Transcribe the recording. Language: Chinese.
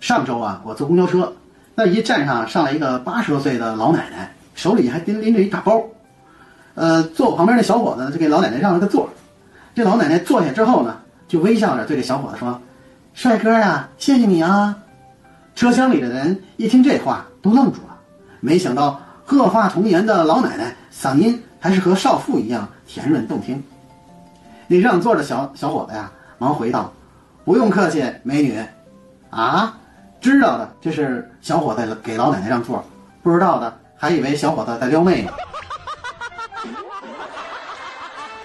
上周啊，我坐公交车，那一站上上来一个八十多岁的老奶奶，手里还拎拎着一大包。呃，坐我旁边那小伙子就给老奶奶让了个座。这老奶奶坐下之后呢，就微笑着对这小伙子说：“帅哥呀，谢谢你啊。”车厢里的人一听这话都愣住了，没想到鹤发童颜的老奶奶嗓音还是和少妇一样甜润动听。那让座的小小伙子呀，忙回道：“不用客气，美女。”啊，知道的这是小伙子给老奶奶让座，不知道的还以为小伙子在撩妹呢。